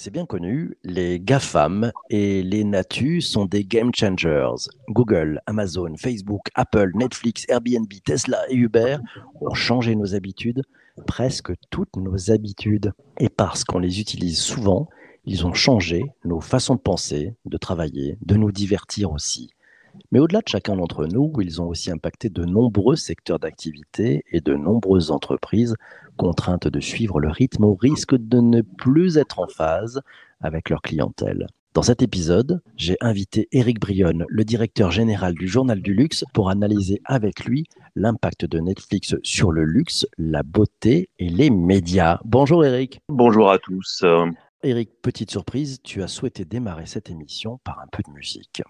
C'est bien connu, les GAFAM et les NATU sont des game changers. Google, Amazon, Facebook, Apple, Netflix, Airbnb, Tesla et Uber ont changé nos habitudes, presque toutes nos habitudes. Et parce qu'on les utilise souvent, ils ont changé nos façons de penser, de travailler, de nous divertir aussi. Mais au-delà de chacun d'entre nous, ils ont aussi impacté de nombreux secteurs d'activité et de nombreuses entreprises contraintes de suivre le rythme au risque de ne plus être en phase avec leur clientèle. Dans cet épisode, j'ai invité Eric Brionne, le directeur général du Journal du Luxe, pour analyser avec lui l'impact de Netflix sur le luxe, la beauté et les médias. Bonjour Eric. Bonjour à tous. Eric, petite surprise, tu as souhaité démarrer cette émission par un peu de musique.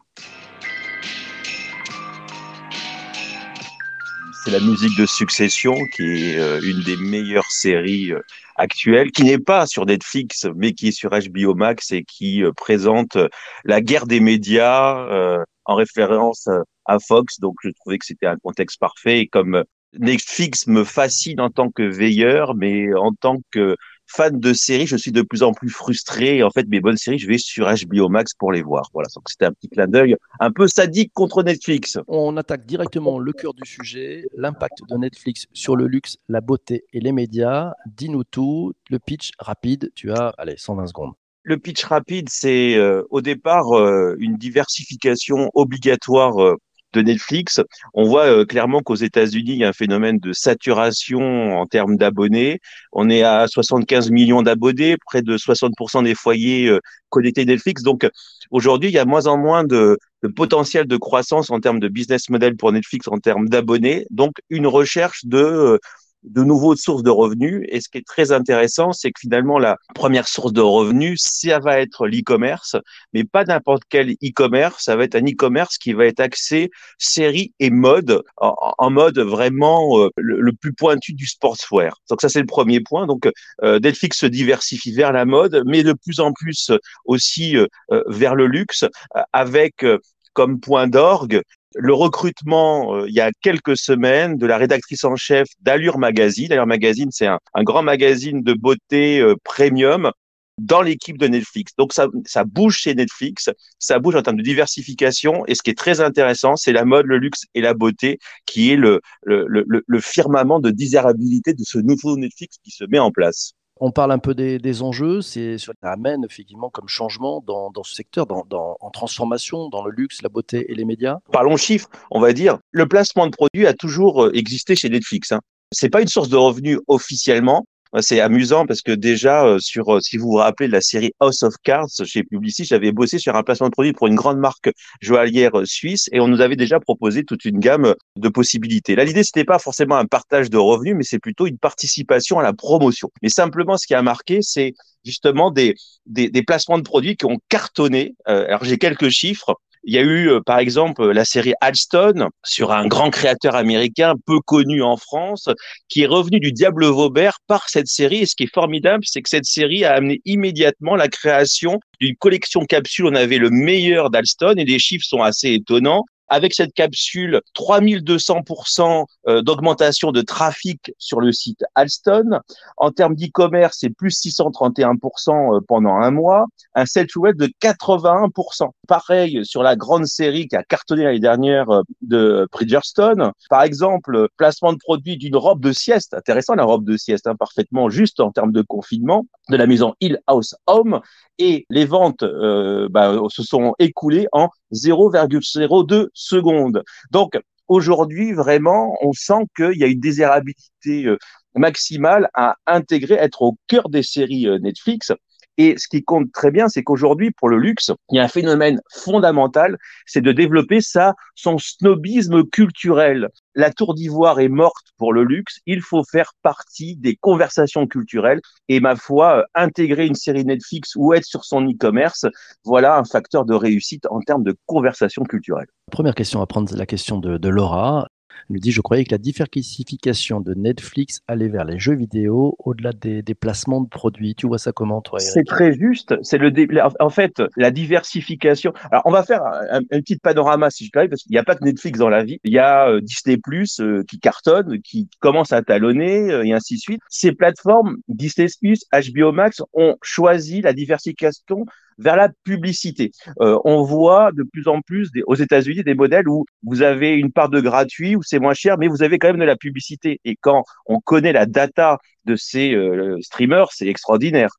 C'est la musique de Succession, qui est euh, une des meilleures séries euh, actuelles, qui n'est pas sur Netflix, mais qui est sur HBO Max et qui euh, présente la guerre des médias en référence à Fox. Donc, je trouvais que c'était un contexte parfait. Et comme Netflix me fascine en tant que veilleur, mais en tant que fan de séries, je suis de plus en plus frustré. En fait, mes bonnes séries, je vais sur HBO Max pour les voir. Voilà, donc c'était un petit clin d'œil un peu sadique contre Netflix. On attaque directement le cœur du sujet, l'impact de Netflix sur le luxe, la beauté et les médias. Dis-nous tout, le pitch rapide, tu as, allez, 120 secondes. Le pitch rapide, c'est euh, au départ euh, une diversification obligatoire euh, de Netflix, on voit euh, clairement qu'aux États-Unis, il y a un phénomène de saturation en termes d'abonnés. On est à 75 millions d'abonnés, près de 60% des foyers euh, connectés Netflix. Donc aujourd'hui, il y a moins en moins de, potentiel de croissance en termes de business model pour Netflix en termes d'abonnés. Donc une recherche de euh, de nouveaux sources de revenus. Et ce qui est très intéressant, c'est que finalement, la première source de revenus, ça va être l'e-commerce, mais pas n'importe quel e-commerce. Ça va être un e-commerce qui va être axé série et mode, en, mode vraiment euh, le, plus pointu du sportswear. Donc ça, c'est le premier point. Donc euh, Netflix se diversifie vers la mode, mais de plus en plus aussi euh, vers le luxe, avec comme point d'orgue le recrutement, euh, il y a quelques semaines, de la rédactrice en chef d'Allure Magazine. Allure Magazine, c'est un, grand magazine de beauté euh, premium dans l'équipe de Netflix. Donc ça, ça bouge chez Netflix, ça bouge en termes de diversification. Et ce qui est très intéressant, c'est la mode, le luxe et la beauté, qui est le, le, le, le firmament de désirabilité de ce nouveau Netflix qui se met en place. On parle un peu des, enjeux, c'est ce que ça amène effectivement comme changement dans, ce secteur, en transformation, dans le luxe, la beauté et les médias. Parlons chiffres, on va dire. Le placement de produits a toujours euh, existé chez Netflix. Hein. C'est pas une source de revenus officiellement, c'est amusant parce que déjà, euh, sur, euh, si vous vous rappelez de la série House of Cards chez Publicis, j'avais bossé sur un placement de produit pour une grande marque joaillière euh, suisse et on nous avait déjà proposé toute une gamme de possibilités. Là, l'idée, c'était pas forcément un partage de revenus, mais c'est plutôt une participation à la promotion. Mais simplement, ce qui a marqué, c'est justement des, des, des, placements de produits qui ont cartonné. alors, j'ai quelques chiffres. Il y a eu, euh, par exemple, la série Alston sur un grand créateur américain peu connu en France, qui est revenu du Diable Vaubert par cette série. Et ce qui est formidable, c'est que cette série a amené immédiatement la création d'une collection capsule. On avait le meilleur d'Alston et les chiffres sont assez étonnants avec cette capsule 3200% euh, d'augmentation de trafic sur le site Alston. En termes d'e-commerce, c'est plus 631% euh, pendant un mois. Un sell web de 81%. Pareil sur la grande série qui a cartonné l'année dernière euh, de Bridgestone. Par exemple, placement de produit d'une robe de sieste. Intéressant la robe de sieste, hein, parfaitement juste en termes de confinement de la maison Hill House Home et les ventes euh, bah, se sont écoulées en 0,02 secondes. Donc aujourd'hui, vraiment, on sent qu'il y a une désirabilité euh, maximale à intégrer, être au cœur des séries euh, Netflix. Et ce qui compte très bien, c'est qu'aujourd'hui, pour le luxe, il y a un phénomène fondamental, c'est de développer ça, son snobisme culturel. La tour d'ivoire est morte pour le luxe. Il faut faire partie des conversations culturelles. Et ma foi, euh, intégrer une série Netflix ou être sur son e-commerce, voilà un facteur de réussite en termes de conversation culturelle. Première question à prendre, la question de, de Laura. Nous dit Je croyais que la diversification de Netflix allait vers les jeux vidéo au-delà des, des, placements de produits. Tu vois ça comment, toi C'est très juste. C'est le En fait, la diversification. Alors, on va faire un, petit panorama, si je peux, parce qu'il n'y a pas que Netflix dans la vie. Il y a euh, Disney Plus euh, qui cartonne, qui commence à talonner, euh, et ainsi de suite. Ces plateformes, Disney Plus, HBO Max, ont choisi la diversification vers la publicité. Euh, on voit de plus en plus des, aux États-Unis des modèles où vous avez une part de gratuit, où c'est moins cher, mais vous avez quand même de la publicité. Et quand on connaît la data de ces euh, streamers, c'est extraordinaire.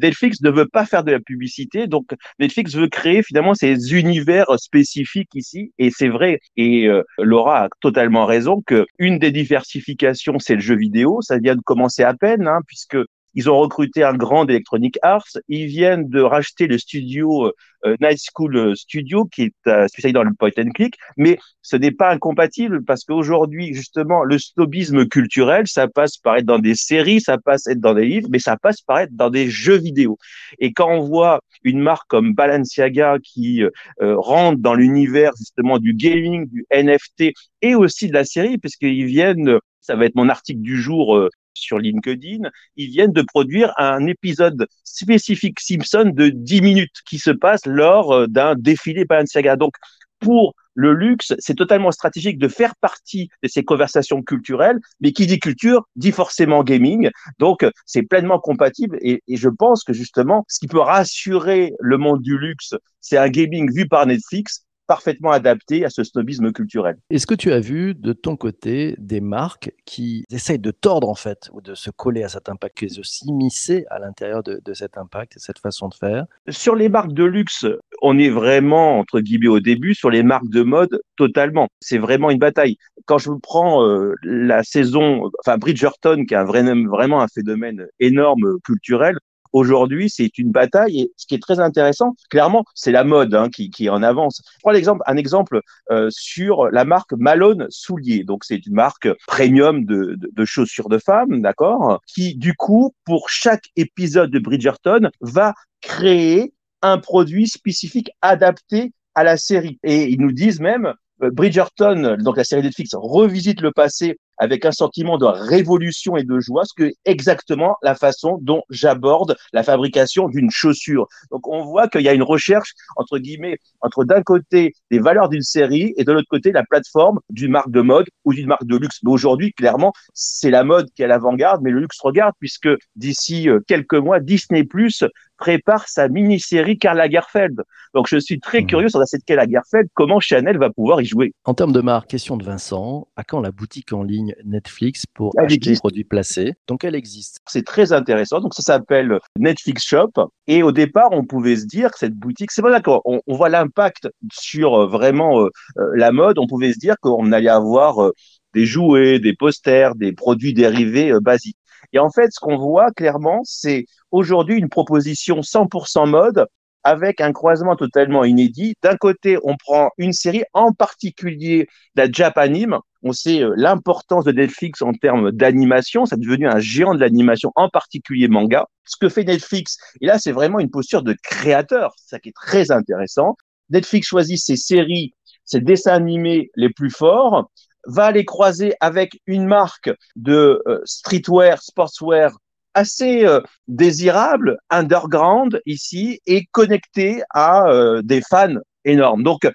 Netflix ne veut pas faire de la publicité, donc Netflix veut créer finalement ces univers spécifiques ici, et c'est vrai. Et euh, Laura a totalement raison que une des diversifications, c'est le jeu vidéo. Ça vient de commencer à peine, hein, puisque ils ont recruté un grand d'Electronic Arts. Ils viennent de racheter le studio euh, Night School Studio, qui est euh, spécialisé dans le point and click. Mais ce n'est pas incompatible parce qu'aujourd'hui, justement, le snobisme culturel, ça passe par être dans des séries, ça passe être dans des livres, mais ça passe par être dans des jeux vidéo. Et quand on voit une marque comme Balenciaga qui euh, rentre dans l'univers justement du gaming, du NFT et aussi de la série, parce qu'ils viennent ça va être mon article du jour euh, sur LinkedIn, ils viennent de produire un épisode spécifique Simpson de 10 minutes qui se passe lors euh, d'un défilé Balenciaga. Donc, pour le luxe, c'est totalement stratégique de faire partie de ces conversations culturelles, mais qui dit culture dit forcément gaming. Donc, c'est pleinement compatible et, et, je pense que justement, ce qui peut rassurer le monde du luxe, c'est un gaming vu par Netflix parfaitement adapté à ce snobisme culturel. Est-ce que tu as vu de ton côté des marques qui essayent de tordre en fait ou de se coller à cet impact, qui aussi s'immiscer à l'intérieur de, de, cet impact et cette façon de faire? Sur les marques de luxe, on est vraiment entre guillemets au début. Sur les marques de mode, totalement. C'est vraiment une bataille. Quand je prends euh, la saison, enfin Bridgerton, qui est un vrai, vraiment un phénomène énorme culturel, Aujourd'hui, c'est une bataille et ce qui est très intéressant, clairement, c'est la mode hein, qui, qui en avance. Je prends l'exemple, un exemple euh, sur la marque Malone Souliers. Donc, c'est une marque premium de, de, de chaussures de femmes, d'accord, qui du coup, pour chaque épisode de Bridgerton, va créer un produit spécifique adapté à la série. Et ils nous disent même, euh, Bridgerton, donc la série Netflix, revisite le passé avec un sentiment de révolution et de joie, ce que exactement la façon dont j'aborde la fabrication d'une chaussure. Donc on voit qu'il y a une recherche entre guillemets entre d'un côté les valeurs d'une série et de l'autre côté la plateforme d'une marque de mode ou d'une marque de luxe. Mais aujourd'hui, clairement, c'est la mode qui est à l'avant-garde, mais le luxe regarde puisque d'ici euh, quelques mois, Disney Plus prépare sa mini-série Karl Lagerfeld. Donc je suis très mmh. curieux sur cette Karl Lagerfeld, comment Chanel va pouvoir y jouer? En termes de marque, question de Vincent, à quand la boutique en ligne Netflix pour acheter des produits placés? Donc elle existe. C'est très intéressant. Donc ça s'appelle Netflix Shop. Et au départ, on pouvait se dire que cette boutique, c'est pas d'accord. On, voit l'impact sur euh, vraiment euh, euh, la mode. On pouvait se dire qu'on allait avoir des jouets, des posters, des produits dérivés basiques. Et en fait, ce qu'on voit clairement, c'est aujourd'hui une proposition 100% mode avec un croisement totalement inédit. D'un côté, on prend une série, en particulier la Japanime. On sait euh, l'importance de Netflix en termes d'animation. C'est devenu un géant de l'animation, en particulier manga. Ce que fait Netflix, et là, c'est vraiment une posture de créateur. C'est ça qui est très intéressant. Netflix choisit ses séries, ses dessins animés les plus forts, va les croiser avec une marque de euh, streetwear, sportswear assez euh, désirable, underground ici, et connecté à euh, des fans énormes. Donc,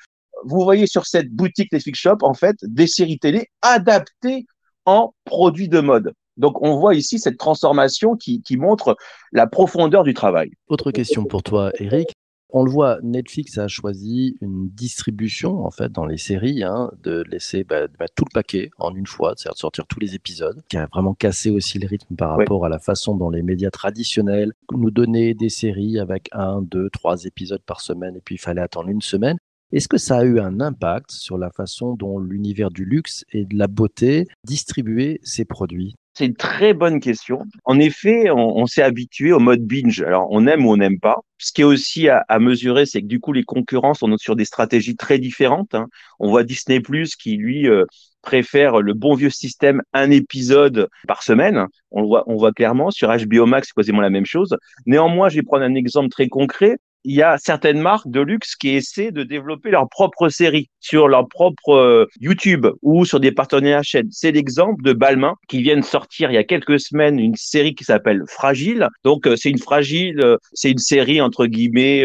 vous voyez sur cette boutique Netflix Shop, en fait, des séries télé adaptées en produits de mode. Donc, on voit ici cette transformation qui, qui montre la profondeur du travail. Autre question pour toi, Eric on le voit, Netflix a choisi une distribution en fait dans les séries, hein, de laisser bah, bah, tout le paquet en une fois, c'est-à-dire de sortir tous les épisodes, qui a vraiment cassé aussi le rythme par rapport à la façon dont les médias traditionnels nous donnaient des séries avec un, deux, trois épisodes par semaine et puis il fallait attendre une semaine. Est-ce que ça a eu un impact sur la façon dont l'univers du luxe et de la beauté distribuait ses produits? C'est une très bonne question. En effet, on, s'est habitué au mode binge. Alors, on aime ou on n'aime pas. Ce qui est aussi à, mesurer, c'est que du coup, les concurrents sont sur des stratégies très différentes. Hein. On voit Disney Plus qui, lui, euh, préfère le bon vieux système un épisode par semaine. On le voit, on voit clairement. Sur HBO Max, c'est quasiment la même chose. Néanmoins, je vais prendre un exemple très concret. Il y a certaines marques de luxe qui essaient de développer leur propre série sur leur propre euh, YouTube ou sur des partenaires chaînes. C'est l'exemple de Balmain qui vient de sortir il y a quelques semaines une série qui s'appelle Fragile. Donc euh, c'est une fragile, euh, c'est une série entre guillemets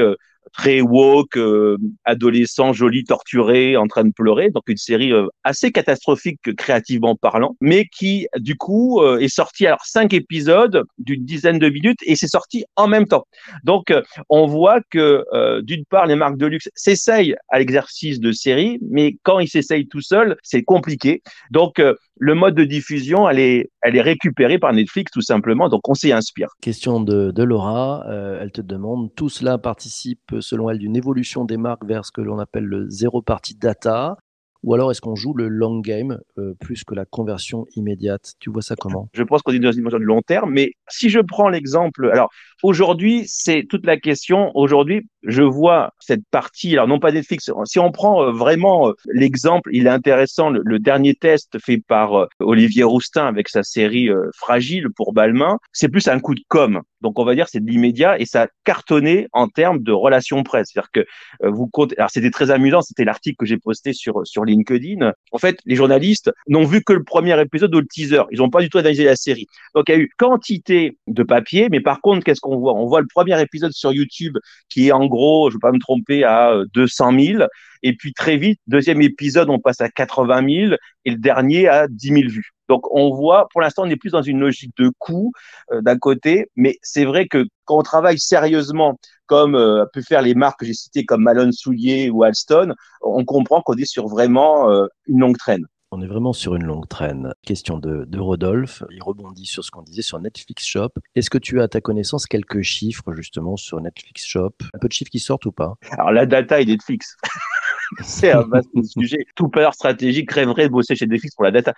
très woke, euh, adolescent, joli, torturé, en train de pleurer. Donc une série euh, assez catastrophique créativement parlant, mais qui du coup euh, est sortie alors cinq épisodes d'une dizaine de minutes et c'est sorti en même temps. Donc on voit que d'une part les marques de luxe s'essayent à l'exercice de série, mais quand ils s'essayent tout seuls, c'est compliqué. Donc le mode de diffusion, elle est, elle est récupérée par Netflix tout simplement, donc on s'y inspire. Question de, de Laura, euh, elle te demande, tout cela participe selon elle d'une évolution des marques vers ce que l'on appelle le zéro party data? Ou alors est-ce qu'on joue le long game euh, plus que la conversion immédiate? Tu vois ça comment? Je pense qu'on est dans une dimension de long terme, mais si je prends l'exemple, alors aujourd'hui c'est toute la question. Aujourd'hui, je vois cette partie, alors non pas Netflix. Si on prend euh, vraiment euh, l'exemple, il est intéressant. Le, dernier test fait par Olivier Roustin avec sa série Fragile pour Balmain, c'est plus un coup de com. Donc on va dire c'est de l'immédiat et ça a cartonné en termes de relations presse. C'est-à-dire que vous comptez. Alors c'était très amusant. C'était l'article que j'ai posté sur sur LinkedIn, en fait, les journalistes n'ont vu que le premier épisode ou le teaser. Ils n'ont pas du tout analysé la série. Donc, il y a eu quantité de papier, mais par contre, qu'est-ce qu'on voit On voit le premier épisode sur YouTube qui est en gros, je ne vais pas me tromper, à 200 euh, 000. Et puis très vite, deuxième épisode, on passe à 80 000 et le dernier à 10 000 vues. Donc on voit, pour l'instant, on est plus dans une logique de coût euh, d'un côté, mais c'est vrai que quand on travaille sérieusement, comme euh, pu faire les marques que j'ai citées comme Malone Soulier ou Alston, on comprend qu'on est sur vraiment euh, une longue traîne. On est vraiment sur une longue traîne. Question de, de Rodolphe, il rebondit sur ce qu'on disait sur Netflix Shop. Est-ce que tu as à ta connaissance quelques chiffres justement sur Netflix Shop? Un peu de chiffres qui sortent ou pas? Alors la data est Netflix. c'est un vaste sujet. Tout peur stratégique rêverait de bosser chez Netflix pour la data.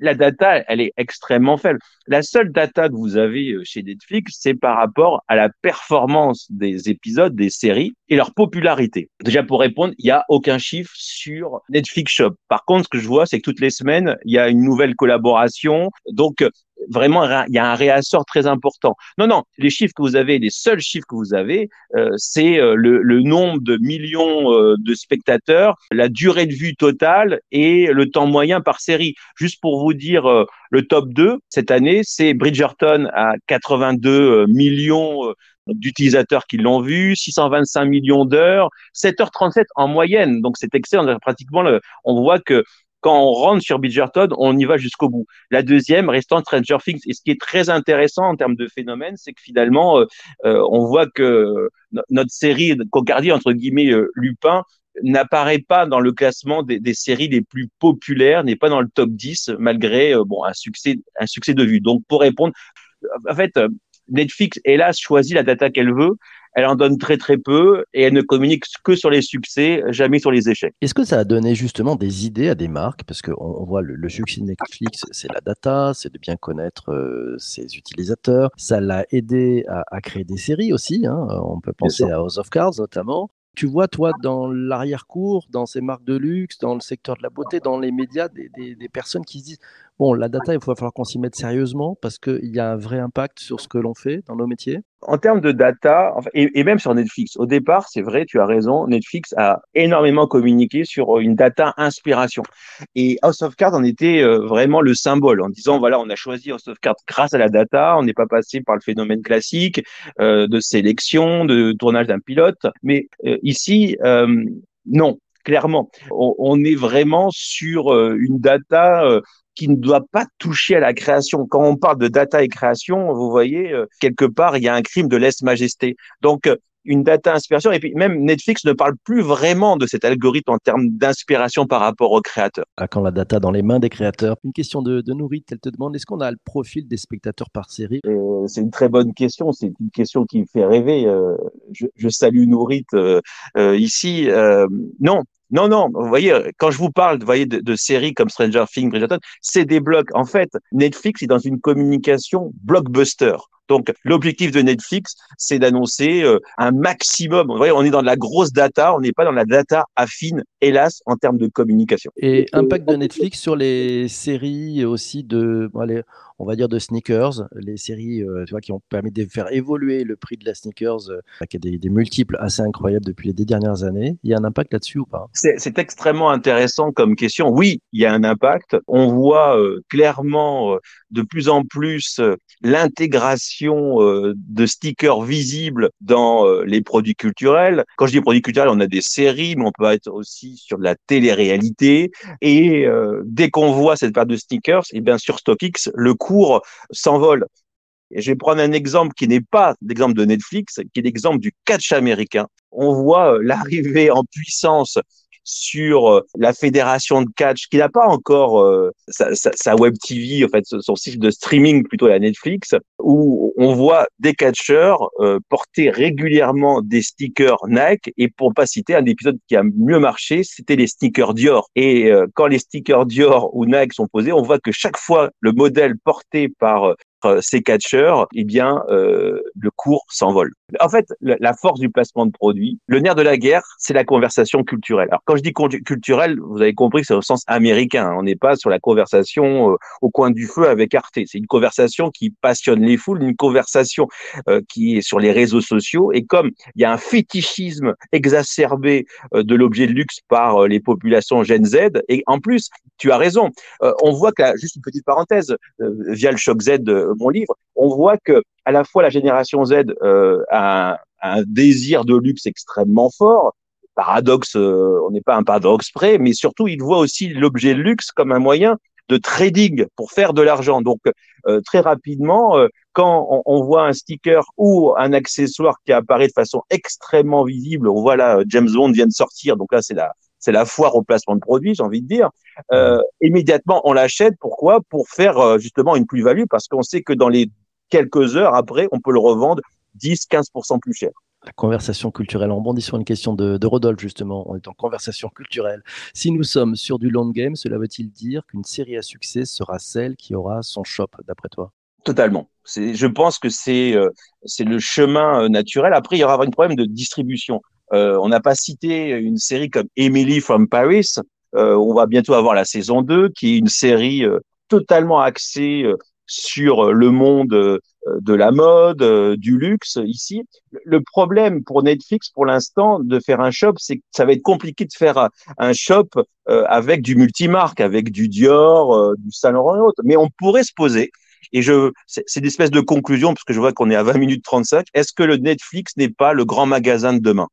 La data, elle est extrêmement faible. La seule data que vous avez euh, chez Netflix, c'est par rapport à la performance des épisodes, des séries et leur popularité. Déjà, pour répondre, il n'y a aucun chiffre sur Netflix Shop. Par contre, ce que je vois, c'est que toutes les semaines, il y a une nouvelle collaboration. Donc, vraiment, il y a un réassort très important. Non, non, les chiffres que vous avez, les seuls chiffres que vous avez, euh, c'est euh, le, le, nombre de millions euh, de spectateurs, la durée de vue totale et le temps moyen par série. Juste pour vous dire, le top 2 cette année, c'est Bridgerton à 82 millions d'utilisateurs qui l'ont vu, 625 millions d'heures, 7h37 en moyenne. Donc c'est excellent. Pratiquement, le, on voit que quand on rentre sur Bridgerton, on y va jusqu'au bout. La deuxième restant Stranger Things. Et ce qui est très intéressant en termes de phénomène, c'est que finalement, euh, euh, on voit que notre série Cocardi, entre guillemets, euh, Lupin, n'apparaît pas dans le classement des, des, séries les plus populaires, n'est pas dans le top 10, malgré bon un succès, un succès de vue. Donc, pour répondre, en fait, Netflix, hélas, choisit la data qu'elle veut elle en donne très très peu et elle ne communique que sur les succès, jamais sur les échecs. Est-ce que ça a donné justement des idées à des marques? Parce qu'on on voit le, succès de Netflix, c'est la data, c'est de bien connaître euh, ses utilisateurs. Ça l'a aidé à, créer des séries aussi. Hein. On peut penser à House of Cards notamment. Tu vois, toi, dans l'arrière-cour, dans ces marques de luxe, dans le secteur de la beauté, dans les médias, des, des personnes qui se disent Bon, la data, il va falloir qu'on s'y mette sérieusement parce qu'il y a un vrai impact sur ce que l'on fait dans nos métiers. En termes de data, et, même sur Netflix, au départ, c'est vrai, tu as raison, Netflix a énormément communiqué sur une data inspiration. Et House of Cards en était euh, vraiment le symbole, en disant, voilà, on a choisi House of Cards grâce à la data, on n'est pas passé par le phénomène classique euh, de sélection, de tournage d'un pilote. Mais euh, ici, non, clairement. On, est vraiment sur une data qui ne doit pas toucher à la création. Quand on parle de data et création, vous voyez, euh, quelque part, il y a un crime de lèse-majesté. Donc, euh, une data inspiration. Et puis même Netflix ne parle plus vraiment de cet algorithme en termes d'inspiration par rapport aux créateurs. À quand la data dans les mains des créateurs Une question de, de Nourit, elle te demande est-ce qu'on a le profil des spectateurs par série? Euh, C'est une très bonne question. C'est une question qui me fait rêver. je, je, salue Nourit ici. non, non, non, vous voyez, quand je vous parle vous voyez, de, séries comme Stranger Things, Bridgerton, c'est des blocs. En fait, Netflix est dans une communication blockbuster. Donc l'objectif de Netflix, c'est d'annoncer euh, un maximum. Vous voyez, on est dans de la grosse data, on n'est pas dans la data affine, hélas, en termes de communication. Et impact de Netflix sur les séries aussi de, allez, on va dire de sneakers, les séries euh, tu vois, qui ont permis de faire évoluer le prix de la sneakers, euh, qui a des, multiples assez incroyables depuis les dernières années. Il y a un impact là-dessus ou pas? C'est extrêmement intéressant comme question. Oui, il y a un impact. On voit clairement de plus en plus l'intégration de stickers visibles dans les produits culturels. Quand je dis produits culturels, on a des séries, mais on peut être aussi sur de la télé-réalité. Et dès qu'on voit cette paire de stickers, et eh bien sur StockX, le cours s'envole. Je vais prendre un exemple qui n'est pas l'exemple de Netflix, qui est l'exemple du catch américain. On voit l'arrivée en puissance sur euh, la fédération de catch qui n'a pas encore euh, sa, web TV, en fait, son site de streaming plutôt la Netflix, où on voit des catcheurs euh, porter régulièrement des stickers Nike. Et pour pas citer un épisode qui a mieux marché, c'était les stickers Dior. Et quand les stickers Dior ou Nike sont posés, on voit que chaque fois le modèle porté par ces catcheurs, eh bien, euh, le cours s'envole. En fait, la force du placement de produits, le nerf de la guerre, c'est la conversation culturelle. Alors, quand je dis culturelle, vous avez compris que c'est au sens américain. On n'est pas sur la conversation euh, au coin du feu avec Arte. C'est une conversation qui passionne les foules, une conversation euh, qui est sur les réseaux sociaux. Et comme il y a un fétichisme exacerbé de l'objet de luxe par les populations Gen Z, et en plus, tu as raison, on voit que, juste une petite parenthèse, via le choc Z mon livre, on voit que à la fois la génération Z euh, a, un, désir de luxe extrêmement fort. Paradoxe, euh, on n'est pas un paradoxe près, mais surtout il voit aussi l'objet luxe comme un moyen de trading pour faire de l'argent. Donc euh, très rapidement, quand on, voit un sticker ou un accessoire qui apparaît de façon extrêmement visible, on voit là James Bond vient de sortir, donc là c'est la c'est la foire au placement de produits, j'ai envie de dire. Euh, immédiatement, on l'achète. Pourquoi? Pour faire euh, justement une plus-value, parce qu'on sait que dans les quelques heures après, on peut le revendre 10-15% plus cher. La conversation culturelle. On bondit sur une question de, de, Rodolphe, justement. On est en conversation culturelle. Si nous sommes sur du long game, cela veut-il dire qu'une série à succès sera celle qui aura son shop, d'après toi? Totalement. Je pense que c'est euh, le chemin naturel. Après, il y aura un problème de distribution. Euh, on n'a pas cité une série comme Emily from Paris. Euh, on va bientôt avoir la saison 2, qui est une série euh, totalement axée sur le monde de la mode, du luxe ici. Le problème pour Netflix pour l'instant de faire un shop, c'est que ça va être compliqué de faire un shop avec du multimarque, avec du Dior, du Saint Laurent et autres. Mais on pourrait se poser et je, c'est une espèce de conclusion, parce que je vois qu'on est à 20 minutes 35. Est-ce que le Netflix n'est pas le grand magasin de demain?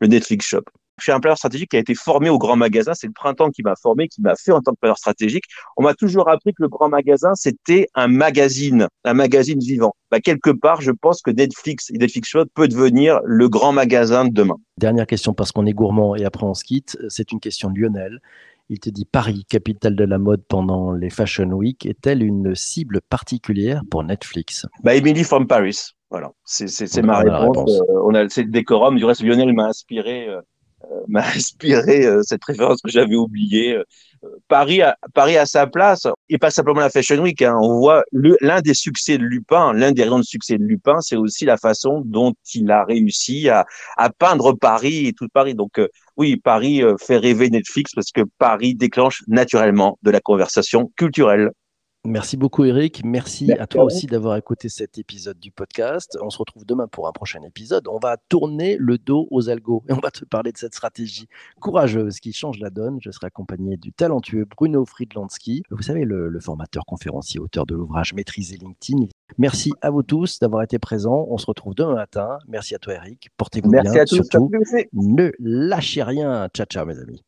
Le Netflix Shop. Je suis un planeur stratégique qui a été formé au grand magasin. C'est le printemps qui m'a formé, qui m'a fait en tant que planeur stratégique. On m'a toujours appris que le grand magasin, c'était un magazine, un magazine vivant. Bah, quelque part, je pense que Netflix et Netflix Shop peut devenir le grand magasin de demain. Dernière question parce qu'on est gourmand et après on se quitte. C'est une question de Lionel. Il te dit Paris, capitale de la mode pendant les Fashion Week, est-elle une cible particulière pour Netflix? Bah, Emily from Paris. Voilà, c'est ma réponse. Euh, on a c'est le décorum. Du reste, Lionel m'a inspiré, euh, euh, m'a inspiré cette référence que j'avais oubliée. Paris, a, Paris à sa place, et pas simplement la Fashion Week. Hein. On voit l'un des succès de Lupin, l'un des raisons de succès de Lupin, c'est aussi la façon dont il a réussi à, à peindre Paris et tout Paris. Donc oui, Paris fait rêver Netflix parce que Paris déclenche naturellement de la conversation culturelle. Merci beaucoup Eric. Merci, à toi aussi d'avoir écouté cet épisode du podcast. On se retrouve demain pour un prochain épisode. On va tourner le dos aux algos et on va te parler de cette stratégie courageuse qui change la donne. Je serai accompagné du talentueux Bruno Friedlandsky. Vous savez, le, formateur conférencier, auteur de l'ouvrage Maîtriser LinkedIn. Merci à vous tous d'avoir été présents. On se retrouve demain matin. Merci à toi Eric. Portez-vous bien. Merci à tous. Surtout, ne lâchez rien. Ciao, ciao mes amis.